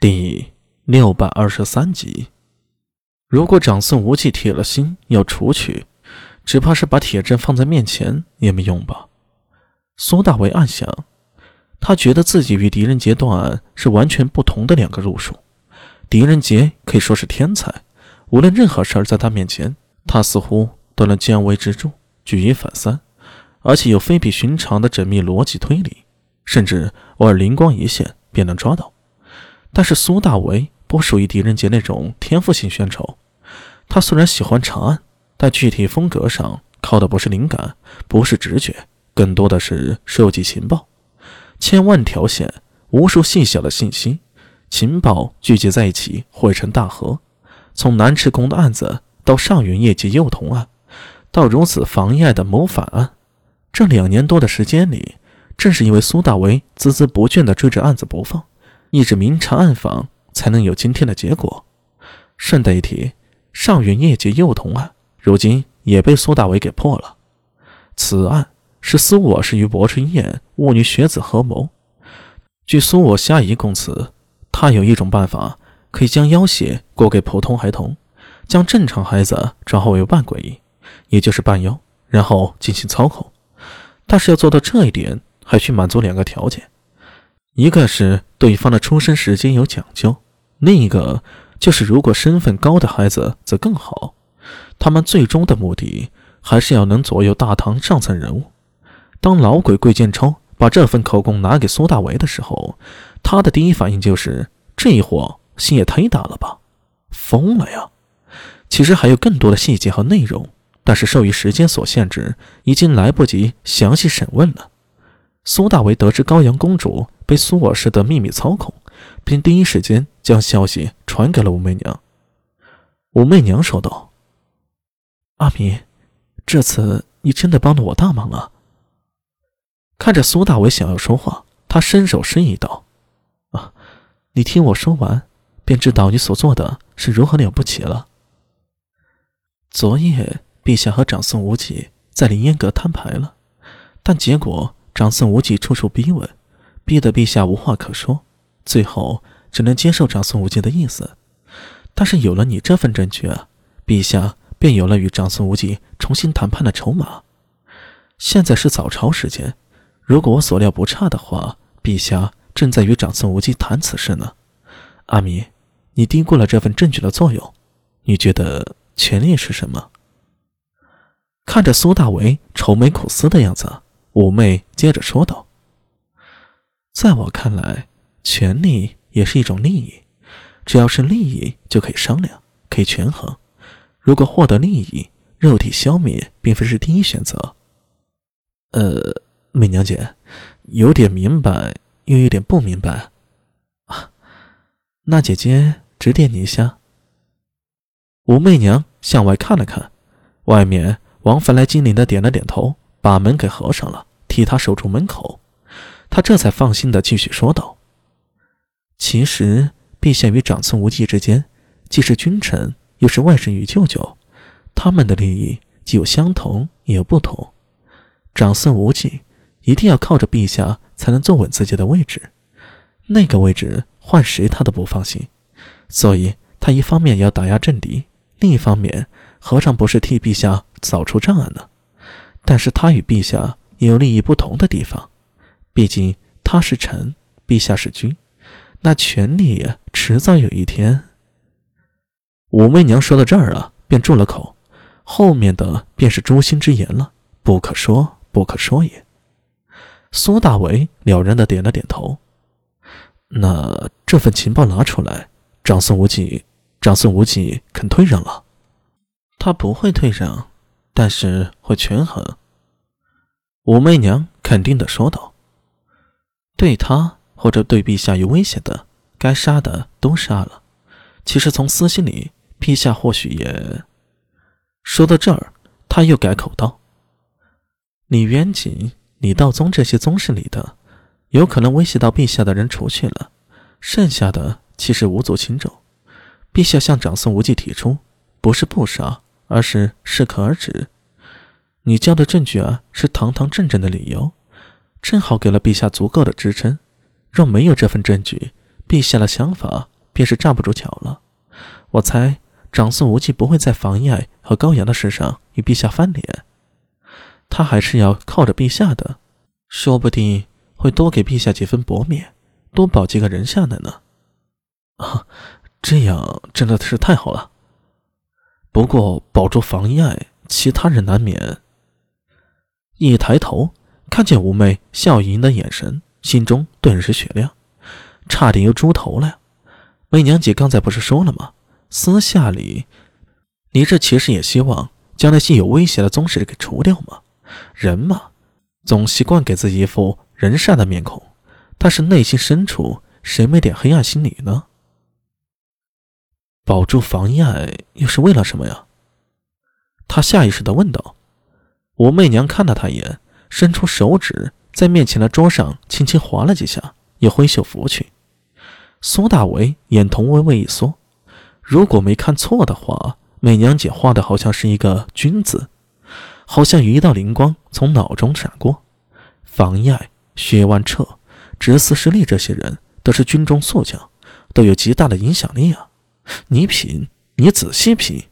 第六百二十三集，如果长孙无忌铁了心要除去，只怕是把铁证放在面前也没用吧？苏大为暗想，他觉得自己与狄仁杰断案是完全不同的两个路数。狄仁杰可以说是天才，无论任何事儿在他面前，他似乎都能见微知著，举一反三，而且有非比寻常的缜密逻辑推理，甚至偶尔灵光一现便能抓到。但是苏大为不属于狄仁杰那种天赋型选手，他虽然喜欢查案，但具体风格上靠的不是灵感，不是直觉，更多的是收集情报。千万条线，无数细小的信息，情报聚集在一起汇成大河。从南池宫的案子到上元业绩幼童案，到如此防疫的谋反案，这两年多的时间里，正是因为苏大为孜孜不倦地追着案子不放。一直明察暗访，才能有今天的结果。顺带一提，上元业界幼童案，如今也被苏大伟给破了。此案是苏我是与薄春燕巫女学子合谋。据苏我虾夷供词，他有一种办法，可以将妖血过给普通孩童，将正常孩子转化为半鬼，也就是半妖，然后进行操控。但是要做到这一点，还需满足两个条件。一个是对方的出生时间有讲究，另一个就是如果身份高的孩子则更好。他们最终的目的还是要能左右大唐上层人物。当老鬼桂建超把这份口供拿给苏大为的时候，他的第一反应就是这一货心也忒大了吧，疯了呀！其实还有更多的细节和内容，但是受于时间所限制，已经来不及详细审问了。苏大为得知高阳公主被苏我氏的秘密操控，便第一时间将消息传给了武媚娘。武媚娘说道：“阿弥，这次你真的帮了我大忙了。”看着苏大伟想要说话，他伸手示意道：“啊，你听我说完，便知道你所做的是如何了不起了。昨夜陛下和长孙无忌在凌烟阁摊牌了，但结果……”长孙无忌处处逼问，逼得陛下无话可说，最后只能接受长孙无忌的意思。但是有了你这份证据啊，陛下便有了与长孙无忌重新谈判的筹码。现在是早朝时间，如果我所料不差的话，陛下正在与长孙无忌谈此事呢。阿弥，你低估了这份证据的作用。你觉得权力是什么？看着苏大为愁眉苦思的样子。五妹接着说道：“在我看来，权力也是一种利益，只要是利益就可以商量，可以权衡。如果获得利益，肉体消灭并非是第一选择。”呃，媚娘姐，有点明白，又有点不明白。啊，那姐姐指点你一下。武媚娘向外看了看，外面王凡来精灵的点了点头。把门给合上了，替他守住门口，他这才放心的继续说道：“其实，陛下与长孙无忌之间，既是君臣，又是外甥与舅舅，他们的利益既有相同，也有不同。长孙无忌一定要靠着陛下才能坐稳自己的位置，那个位置换谁他都不放心，所以他一方面要打压政敌，另一方面何尝不是替陛下扫除障碍呢？”但是他与陛下也有利益不同的地方，毕竟他是臣，陛下是君，那权力迟早有一天。武媚娘说到这儿啊，便住了口，后面的便是诛心之言了，不可说，不可说也。苏大为了然的点了点头。那这份情报拿出来，长孙无忌，长孙无忌肯退让了？他不会退让。但是会权衡。武媚娘肯定的说道：“对他或者对陛下有威胁的，该杀的都杀了。其实从私心里，陛下或许也……”说到这儿，他又改口道：“李渊景、李道宗这些宗室里的，有可能威胁到陛下的人除去了，剩下的其实无足轻重。陛下向长孙无忌提出，不是不杀。”而是适可而止。你交的证据啊，是堂堂正正的理由，正好给了陛下足够的支撑。若没有这份证据，陛下的想法便是站不住脚了。我猜长孙无忌不会在房爱和高阳的事上与陛下翻脸，他还是要靠着陛下的，说不定会多给陛下几分薄面，多保几个人下来呢。啊，这样真的是太好了。不过保住房爱，其他人难免。一抬头看见五妹笑盈盈的眼神，心中顿时雪亮，差点又猪头了。媚娘姐刚才不是说了吗？私下里，你这其实也希望将那些有威胁的宗室给除掉吗？人嘛，总习惯给自己一副人善的面孔，但是内心深处谁没点黑暗心理呢？保住房爱又是为了什么呀？他下意识地问道。武媚娘看了他一眼，伸出手指在面前的桌上轻轻划了几下，又挥袖拂去。苏大为眼瞳微微一缩，如果没看错的话，美娘姐画的好像是一个“君”子，好像有一道灵光从脑中闪过。房爱、薛万彻、直司失利这些人都是军中宿将，都有极大的影响力啊！你品，你仔细品。